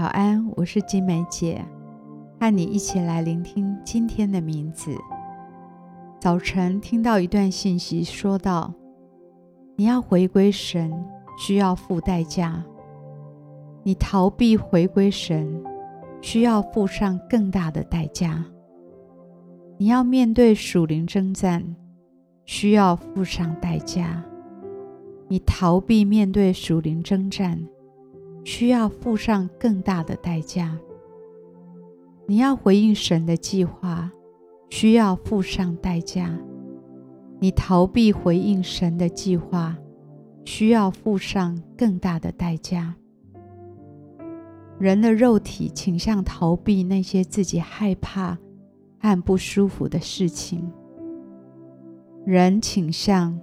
早安，我是金梅姐，和你一起来聆听今天的名字。早晨听到一段信息，说道：“你要回归神，需要付代价；你逃避回归神，需要付上更大的代价。你要面对属灵征战，需要付上代价；你逃避面对属灵征战。”需要付上更大的代价。你要回应神的计划，需要付上代价；你逃避回应神的计划，需要付上更大的代价。人的肉体倾向逃避那些自己害怕和不舒服的事情，人倾向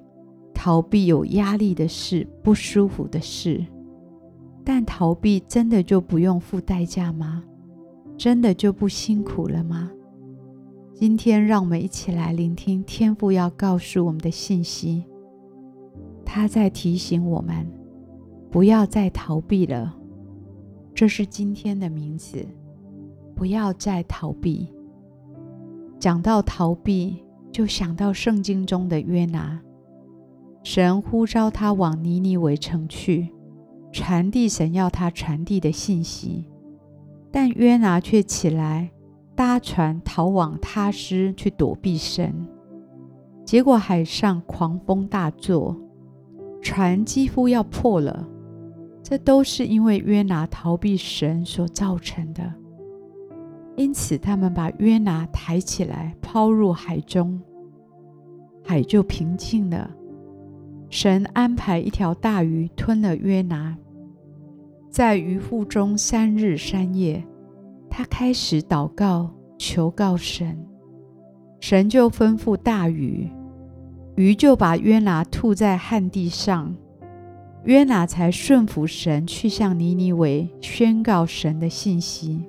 逃避有压力的事、不舒服的事。但逃避真的就不用付代价吗？真的就不辛苦了吗？今天让我们一起来聆听天父要告诉我们的信息。他在提醒我们，不要再逃避了。这是今天的名字，不要再逃避。讲到逃避，就想到圣经中的约拿，神呼召他往尼尼微城去。传递神要他传递的信息，但约拿却起来搭船逃往他施去躲避神，结果海上狂风大作，船几乎要破了。这都是因为约拿逃避神所造成的。因此，他们把约拿抬起来抛入海中，海就平静了。神安排一条大鱼吞了约拿，在鱼腹中三日三夜，他开始祷告求告神，神就吩咐大鱼，鱼就把约拿吐在旱地上，约拿才顺服神去向尼尼微宣告神的信息。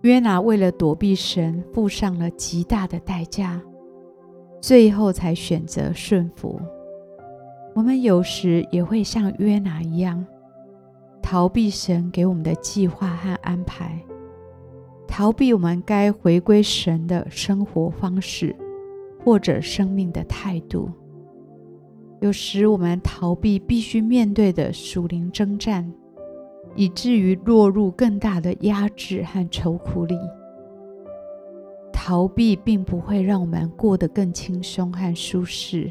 约拿为了躲避神，付上了极大的代价。最后才选择顺服。我们有时也会像约拿一样，逃避神给我们的计划和安排，逃避我们该回归神的生活方式或者生命的态度。有时我们逃避必须面对的属灵征战，以至于落入更大的压制和愁苦里。逃避并不会让我们过得更轻松和舒适，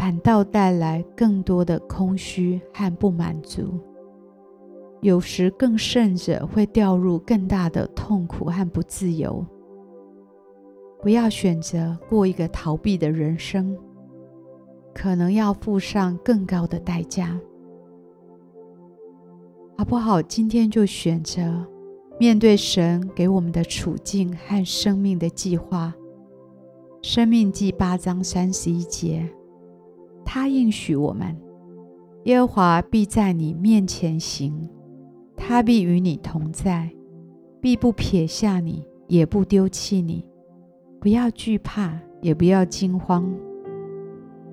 反倒带来更多的空虚和不满足。有时更甚者，会掉入更大的痛苦和不自由。不要选择过一个逃避的人生，可能要付上更高的代价。好不好？今天就选择。面对神给我们的处境和生命的计划，《生命记》八章三十一节，他应许我们：耶和华必在你面前行，他必与你同在，必不撇下你，也不丢弃你。不要惧怕，也不要惊慌。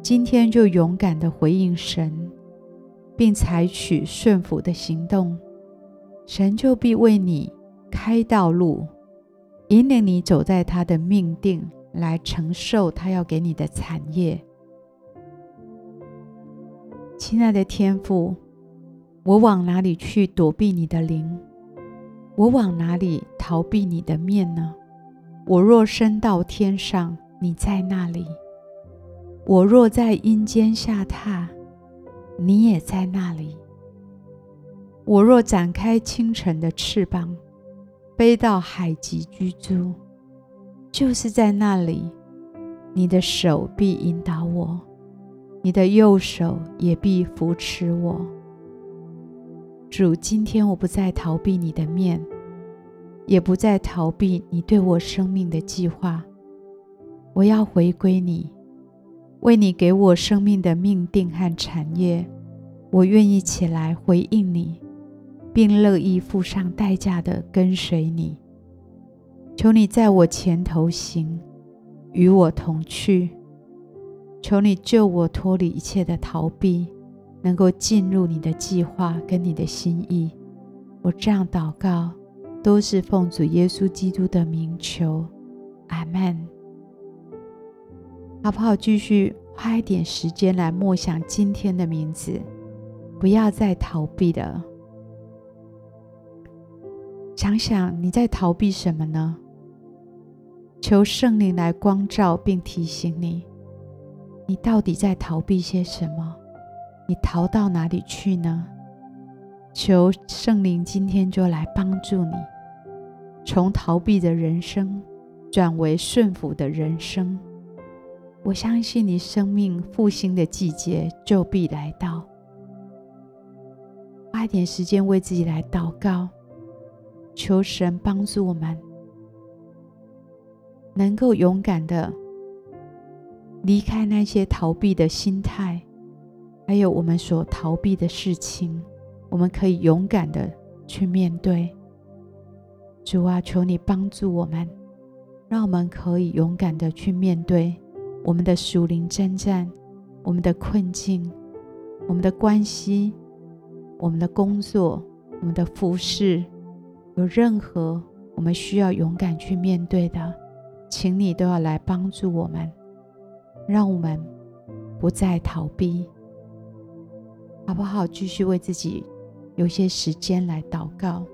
今天就勇敢地回应神，并采取顺服的行动，神就必为你。开道路，引领你走在他的命定，来承受他要给你的产业。亲爱的天父，我往哪里去躲避你的灵？我往哪里逃避你的面呢？我若升到天上，你在那里；我若在阴间下榻，你也在那里；我若展开清晨的翅膀，飞到海极居住，就是在那里，你的手臂引导我，你的右手也必扶持我。主，今天我不再逃避你的面，也不再逃避你对我生命的计划，我要回归你，为你给我生命的命定和产业，我愿意起来回应你。并乐意付上代价的跟随你，求你在我前头行，与我同去。求你救我脱离一切的逃避，能够进入你的计划跟你的心意。我这样祷告，都是奉主耶稣基督的名求，阿门。好不好？继续花一点时间来默想今天的名字，不要再逃避了。想想你在逃避什么呢？求圣灵来光照并提醒你，你到底在逃避些什么？你逃到哪里去呢？求圣灵今天就来帮助你，从逃避的人生转为顺服的人生。我相信你生命复兴的季节就必来到。花一点时间为自己来祷告。求神帮助我们，能够勇敢的离开那些逃避的心态，还有我们所逃避的事情，我们可以勇敢的去面对。主啊，求你帮助我们，让我们可以勇敢的去面对我们的属灵征战、我们的困境、我们的关系、我们的工作、我们的服饰。有任何我们需要勇敢去面对的，请你都要来帮助我们，让我们不再逃避，好不好？继续为自己有些时间来祷告。